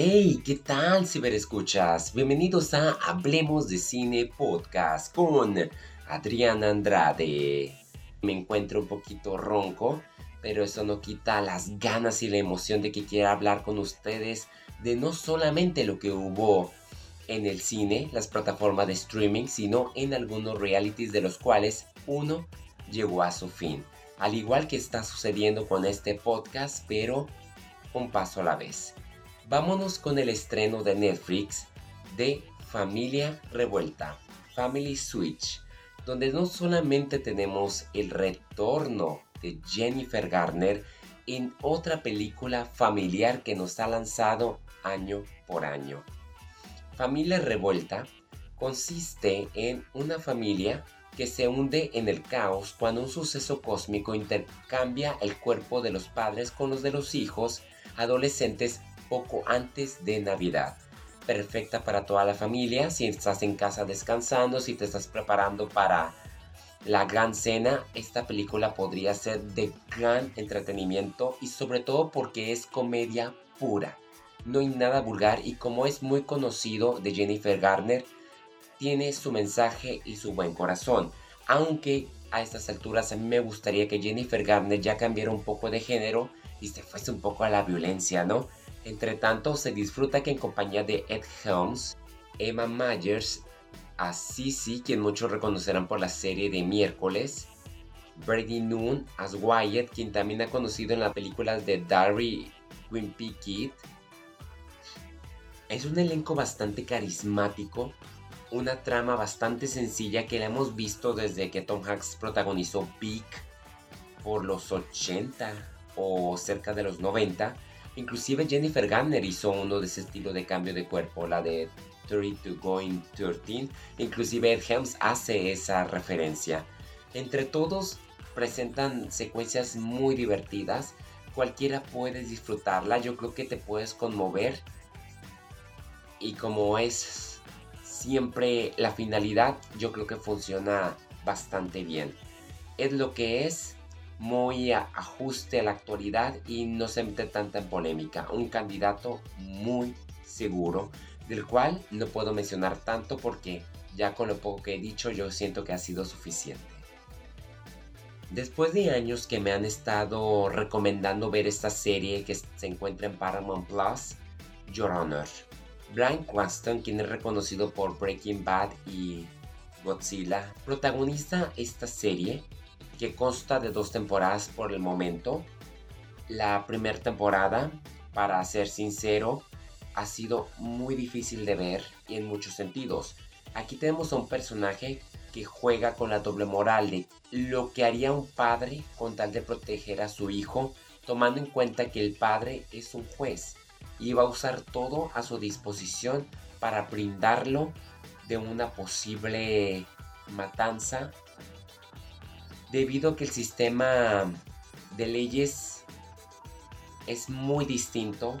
Hey, ¿qué tal ciberescuchas? Bienvenidos a Hablemos de Cine Podcast con Adriana Andrade. Me encuentro un poquito ronco, pero eso no quita las ganas y la emoción de que quiera hablar con ustedes de no solamente lo que hubo en el cine, las plataformas de streaming, sino en algunos realities de los cuales uno llegó a su fin. Al igual que está sucediendo con este podcast, pero un paso a la vez. Vámonos con el estreno de Netflix de Familia Revuelta, Family Switch, donde no solamente tenemos el retorno de Jennifer Garner en otra película familiar que nos ha lanzado año por año. Familia Revuelta consiste en una familia que se hunde en el caos cuando un suceso cósmico intercambia el cuerpo de los padres con los de los hijos adolescentes poco antes de Navidad. Perfecta para toda la familia, si estás en casa descansando, si te estás preparando para la gran cena, esta película podría ser de gran entretenimiento y sobre todo porque es comedia pura. No hay nada vulgar y como es muy conocido de Jennifer Garner, tiene su mensaje y su buen corazón. Aunque a estas alturas me gustaría que Jennifer Garner ya cambiara un poco de género y se fuese un poco a la violencia, ¿no? Entre tanto, se disfruta que en compañía de Ed Helms, Emma Myers, a Sissy, quien muchos reconocerán por la serie de miércoles, Brady Noon as Wyatt, quien también ha conocido en las películas de Darry Wimpy Kid. Es un elenco bastante carismático, una trama bastante sencilla que la hemos visto desde que Tom Hanks protagonizó Peak por los 80 o cerca de los 90. Inclusive Jennifer Garner hizo uno de ese estilo de cambio de cuerpo, la de 32 Going 13. Inclusive Ed Helms hace esa referencia. Entre todos presentan secuencias muy divertidas. Cualquiera puede disfrutarla. Yo creo que te puedes conmover. Y como es siempre la finalidad, yo creo que funciona bastante bien. Es lo que es muy ajuste a la actualidad y no se mete tanta en polémica. Un candidato muy seguro, del cual no puedo mencionar tanto porque ya con lo poco que he dicho yo siento que ha sido suficiente. Después de años que me han estado recomendando ver esta serie que se encuentra en Paramount Plus, Your Honor. Brian Cranston, quien es reconocido por Breaking Bad y Godzilla, protagoniza esta serie que consta de dos temporadas por el momento. La primera temporada, para ser sincero, ha sido muy difícil de ver y en muchos sentidos. Aquí tenemos a un personaje que juega con la doble moral de lo que haría un padre con tal de proteger a su hijo, tomando en cuenta que el padre es un juez y va a usar todo a su disposición para brindarlo de una posible matanza debido a que el sistema de leyes es muy distinto,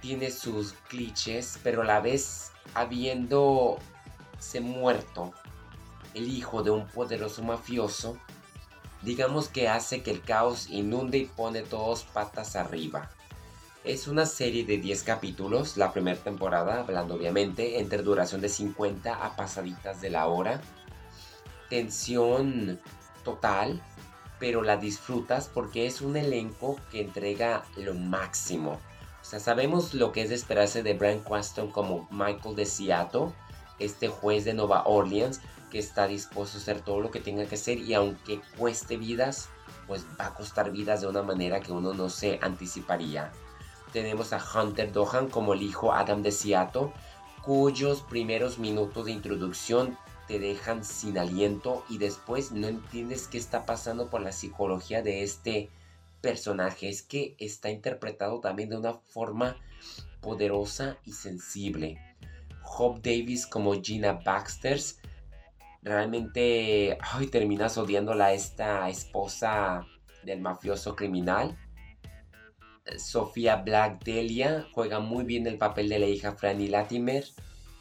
tiene sus clichés, pero a la vez habiendo se muerto el hijo de un poderoso mafioso, digamos que hace que el caos inunde y pone todos patas arriba. Es una serie de 10 capítulos, la primera temporada, hablando obviamente, entre duración de 50 a pasaditas de la hora tensión total, pero la disfrutas porque es un elenco que entrega lo máximo. O sea, sabemos lo que es de esperarse de Brian Cranston como Michael de Seattle, este juez de Nueva Orleans que está dispuesto a hacer todo lo que tenga que hacer y aunque cueste vidas, pues va a costar vidas de una manera que uno no se anticiparía. Tenemos a Hunter Dohan como el hijo Adam de Seattle, cuyos primeros minutos de introducción te dejan sin aliento y después no entiendes qué está pasando por la psicología de este personaje. Es que está interpretado también de una forma poderosa y sensible. Hope Davis como Gina Baxter. Realmente ay, terminas odiándola a esta esposa del mafioso criminal. Sofía Black Delia juega muy bien el papel de la hija Franny Latimer.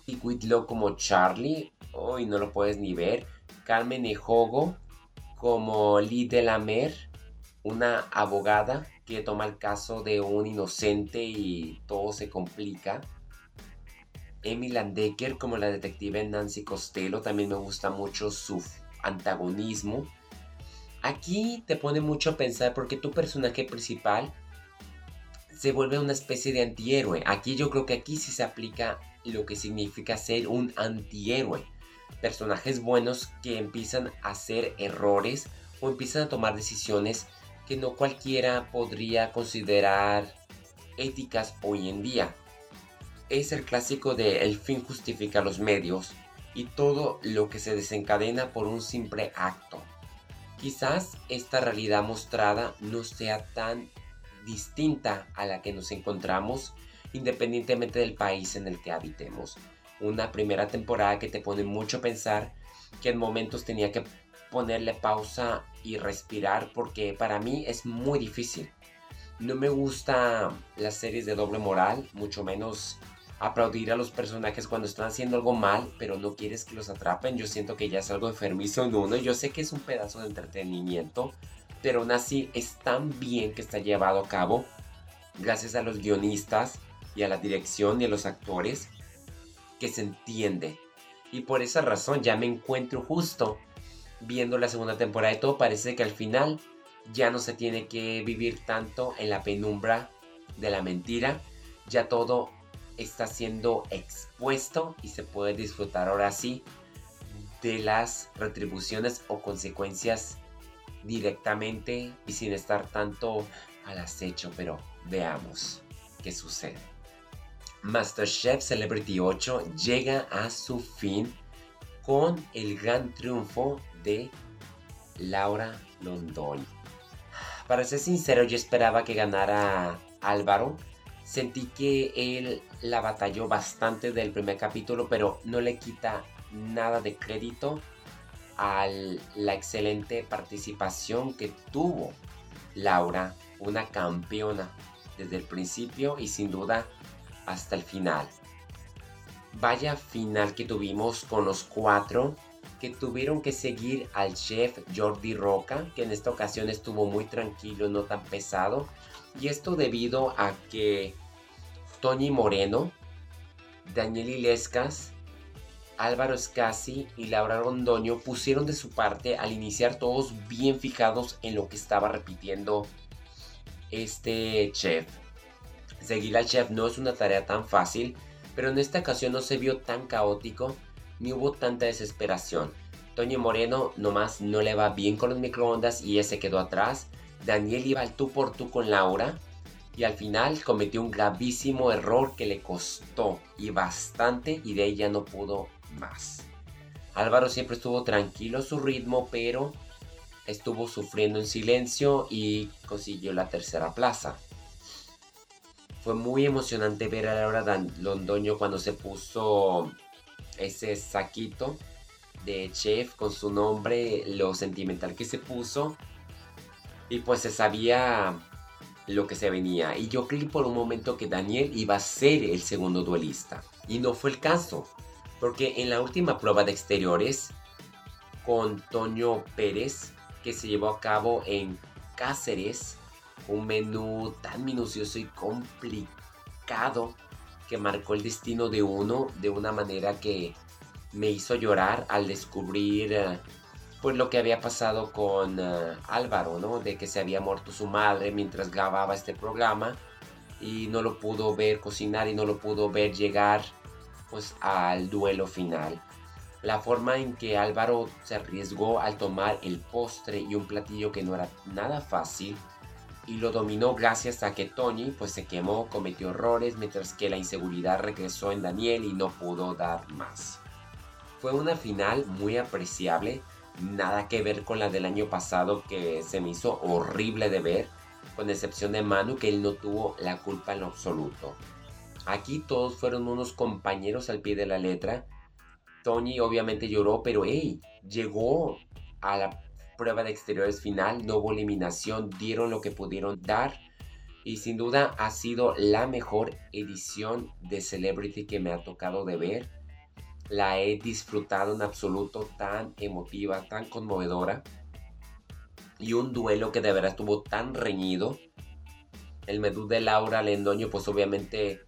Y Whitlow como Charlie, hoy no lo puedes ni ver. Carmen Ejogo como Lee de la Mer. una abogada que toma el caso de un inocente y todo se complica. Emily Landecker como la detective Nancy Costello, también me gusta mucho su antagonismo. Aquí te pone mucho a pensar porque tu personaje principal se vuelve una especie de antihéroe. Aquí yo creo que aquí sí se aplica lo que significa ser un antihéroe. Personajes buenos que empiezan a hacer errores o empiezan a tomar decisiones que no cualquiera podría considerar éticas hoy en día. Es el clásico de el fin justifica los medios y todo lo que se desencadena por un simple acto. Quizás esta realidad mostrada no sea tan distinta a la que nos encontramos independientemente del país en el que habitemos. Una primera temporada que te pone mucho a pensar que en momentos tenía que ponerle pausa y respirar porque para mí es muy difícil. No me gusta las series de doble moral, mucho menos aplaudir a los personajes cuando están haciendo algo mal, pero no quieres que los atrapen. Yo siento que ya es algo enfermizo en uno. Yo sé que es un pedazo de entretenimiento, pero aún así es tan bien que está llevado a cabo gracias a los guionistas y a la dirección y a los actores que se entiende. Y por esa razón ya me encuentro justo viendo la segunda temporada y todo parece que al final ya no se tiene que vivir tanto en la penumbra de la mentira, ya todo está siendo expuesto y se puede disfrutar ahora sí de las retribuciones o consecuencias directamente y sin estar tanto al acecho, pero veamos qué sucede. MasterChef Celebrity 8 llega a su fin con el gran triunfo de Laura Londoño. Para ser sincero, yo esperaba que ganara Álvaro. Sentí que él la batalló bastante del primer capítulo, pero no le quita nada de crédito a la excelente participación que tuvo Laura, una campeona desde el principio y sin duda hasta el final. Vaya final que tuvimos con los cuatro que tuvieron que seguir al chef Jordi Roca, que en esta ocasión estuvo muy tranquilo, no tan pesado. Y esto debido a que Tony Moreno, Daniel Ilescas, Álvaro Scassi y Laura Rondoño pusieron de su parte al iniciar todos bien fijados en lo que estaba repitiendo este chef. Seguir al chef no es una tarea tan fácil, pero en esta ocasión no se vio tan caótico ni hubo tanta desesperación. Toño Moreno nomás no le va bien con los microondas y ese quedó atrás. Daniel iba al tú por tú con Laura y al final cometió un gravísimo error que le costó y bastante y de ella no pudo más. Álvaro siempre estuvo tranquilo su ritmo, pero estuvo sufriendo en silencio y consiguió la tercera plaza. Fue muy emocionante ver a Laura Londoño cuando se puso ese saquito de chef con su nombre, lo sentimental que se puso. Y pues se sabía lo que se venía. Y yo creí por un momento que Daniel iba a ser el segundo duelista. Y no fue el caso. Porque en la última prueba de exteriores con Toño Pérez, que se llevó a cabo en Cáceres, un menú tan minucioso y complicado que marcó el destino de uno de una manera que me hizo llorar al descubrir eh, pues lo que había pasado con eh, Álvaro, ¿no? De que se había muerto su madre mientras grababa este programa y no lo pudo ver cocinar y no lo pudo ver llegar pues al duelo final. La forma en que Álvaro se arriesgó al tomar el postre y un platillo que no era nada fácil y lo dominó gracias a que Tony pues se quemó, cometió errores, mientras que la inseguridad regresó en Daniel y no pudo dar más. Fue una final muy apreciable, nada que ver con la del año pasado que se me hizo horrible de ver, con excepción de Manu que él no tuvo la culpa en lo absoluto. Aquí todos fueron unos compañeros al pie de la letra. Tony obviamente lloró, pero hey, llegó a la prueba de exteriores final, no hubo eliminación, dieron lo que pudieron dar y sin duda ha sido la mejor edición de Celebrity que me ha tocado de ver. La he disfrutado en absoluto, tan emotiva, tan conmovedora. y un duelo que de verdad estuvo tan reñido. El medú de Laura Lendoño pues obviamente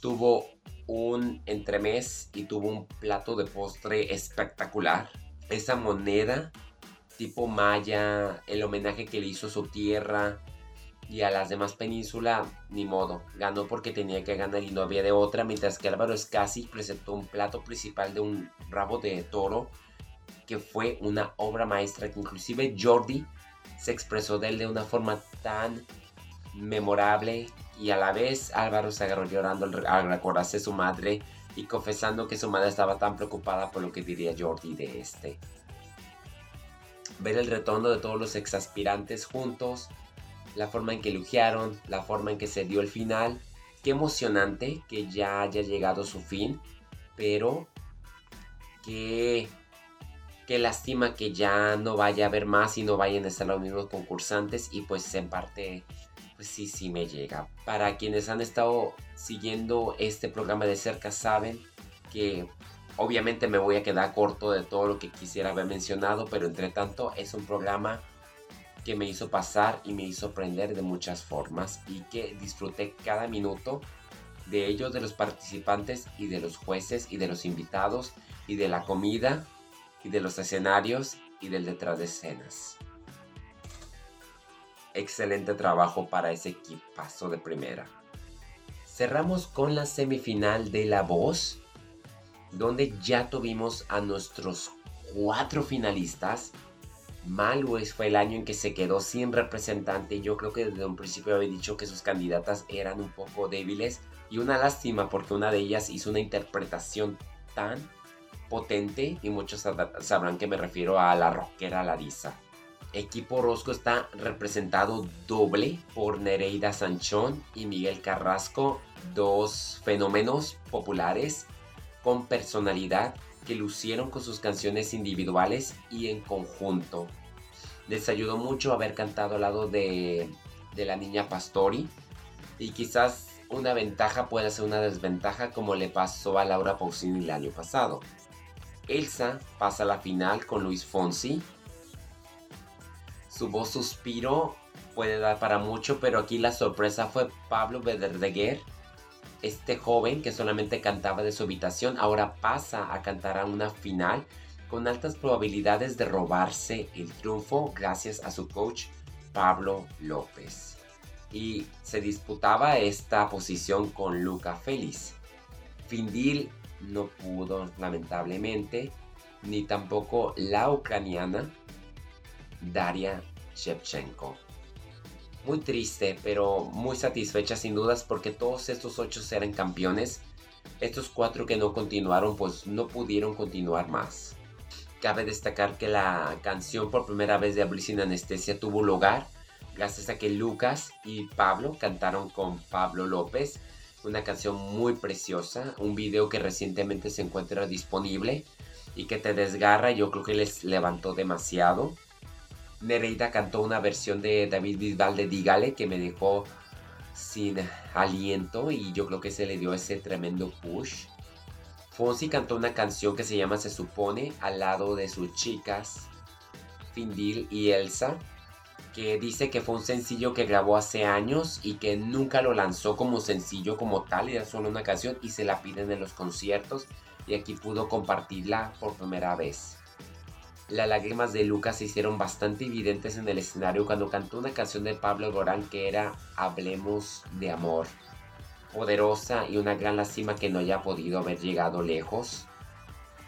tuvo un entremés y tuvo un plato de postre espectacular. Esa moneda tipo maya, el homenaje que le hizo su tierra y a las demás penínsulas, ni modo. Ganó porque tenía que ganar y no había de otra, mientras que Álvaro Escasi presentó un plato principal de un rabo de toro que fue una obra maestra que inclusive Jordi se expresó de él de una forma tan memorable y a la vez Álvaro se agarró llorando al recordarse su madre y confesando que su madre estaba tan preocupada por lo que diría Jordi de este. Ver el retorno de todos los exaspirantes juntos, la forma en que elogiaron, la forma en que se dio el final. Qué emocionante que ya haya llegado su fin, pero qué, qué lástima que ya no vaya a haber más y no vayan a estar los mismos concursantes y pues en parte pues sí, sí me llega. Para quienes han estado siguiendo este programa de cerca saben que obviamente me voy a quedar corto de todo lo que quisiera haber mencionado, pero entre tanto es un programa que me hizo pasar y me hizo aprender de muchas formas y que disfruté cada minuto de ellos, de los participantes y de los jueces y de los invitados y de la comida y de los escenarios y del detrás de escenas excelente trabajo para ese equipazo de primera. Cerramos con la semifinal de La Voz, donde ya tuvimos a nuestros cuatro finalistas. Malwes fue el año en que se quedó sin representante. Yo creo que desde un principio había dicho que sus candidatas eran un poco débiles. Y una lástima porque una de ellas hizo una interpretación tan potente y muchos sabrán que me refiero a la rockera Larisa equipo Rosco está representado doble por Nereida Sanchón y Miguel Carrasco, dos fenómenos populares con personalidad que lucieron con sus canciones individuales y en conjunto. Les ayudó mucho haber cantado al lado de, de la niña Pastori y quizás una ventaja pueda ser una desventaja como le pasó a Laura Pausini el año pasado. Elsa pasa a la final con Luis Fonsi su voz suspiro puede dar para mucho, pero aquí la sorpresa fue Pablo Verdeguer, este joven que solamente cantaba de su habitación, ahora pasa a cantar a una final con altas probabilidades de robarse el triunfo gracias a su coach Pablo López. Y se disputaba esta posición con Luca Félix. Findil no pudo, lamentablemente, ni tampoco la ucraniana Daria Shevchenko. Muy triste, pero muy satisfecha sin dudas porque todos estos ocho eran campeones. Estos cuatro que no continuaron, pues no pudieron continuar más. Cabe destacar que la canción por primera vez de Abrir sin Anestesia tuvo lugar gracias a que Lucas y Pablo cantaron con Pablo López. Una canción muy preciosa, un video que recientemente se encuentra disponible y que te desgarra. Yo creo que les levantó demasiado. Nereida cantó una versión de David Bisbal de Dígale que me dejó sin aliento y yo creo que se le dio ese tremendo push. Fonsi cantó una canción que se llama Se supone al lado de sus chicas, Findil y Elsa, que dice que fue un sencillo que grabó hace años y que nunca lo lanzó como sencillo como tal, era solo una canción y se la piden en los conciertos y aquí pudo compartirla por primera vez. Las lágrimas de Lucas se hicieron bastante evidentes en el escenario cuando cantó una canción de Pablo Gorán que era Hablemos de amor. Poderosa y una gran lástima que no haya podido haber llegado lejos.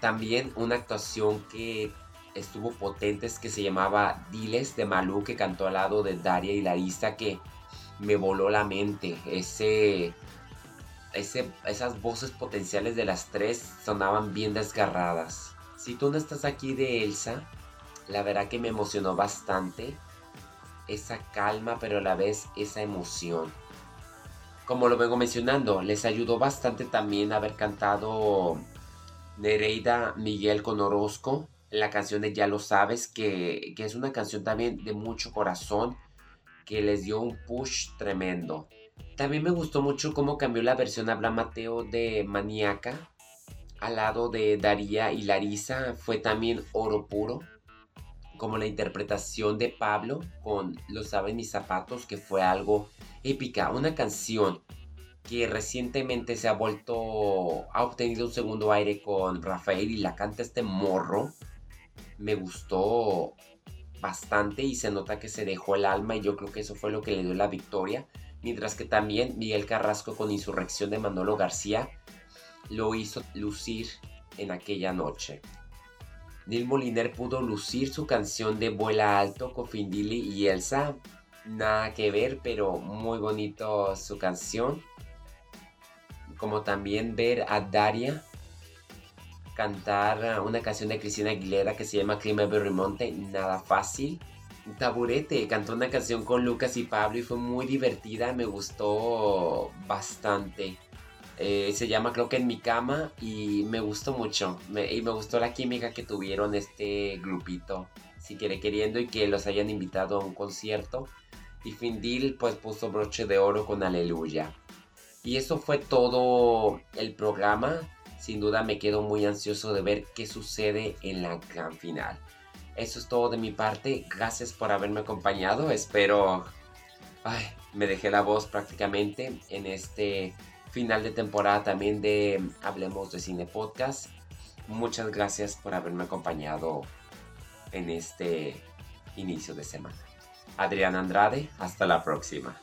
También una actuación que estuvo potente es que se llamaba Diles de Malú que cantó al lado de Daria y Larisa que me voló la mente. Ese, ese, esas voces potenciales de las tres sonaban bien desgarradas. Si tú no estás aquí de Elsa, la verdad que me emocionó bastante esa calma, pero a la vez esa emoción. Como lo vengo mencionando, les ayudó bastante también haber cantado Nereida Miguel con Orozco, la canción de Ya lo sabes, que, es una canción también de mucho corazón, que les dio un push tremendo. También me gustó mucho cómo cambió la versión Habla Mateo de Maníaca al lado de Daría y Larisa fue también Oro Puro, como la interpretación de Pablo con Lo saben mis zapatos, que fue algo épica, una canción que recientemente se ha vuelto, ha obtenido un segundo aire con Rafael y la canta este morro. Me gustó bastante y se nota que se dejó el alma y yo creo que eso fue lo que le dio la victoria. Mientras que también Miguel Carrasco con Insurrección de Manolo García lo hizo lucir en aquella noche. Neil Moliner pudo lucir su canción de Vuela Alto con Findili y Elsa. Nada que ver, pero muy bonito su canción. Como también ver a Daria cantar una canción de Cristina Aguilera que se llama Clima Berrimonte, nada fácil. Taburete cantó una canción con Lucas y Pablo y fue muy divertida, me gustó bastante. Eh, se llama creo que en mi cama y me gustó mucho y me gustó la química que tuvieron este grupito si quiere queriendo y que los hayan invitado a un concierto y Findil pues puso broche de oro con Aleluya y eso fue todo el programa sin duda me quedo muy ansioso de ver qué sucede en la gran final. Eso es todo de mi parte. Gracias por haberme acompañado. Espero... Ay, me dejé la voz prácticamente en este final de temporada también de Hablemos de Cine Podcast. Muchas gracias por haberme acompañado en este inicio de semana. Adrián Andrade, hasta la próxima.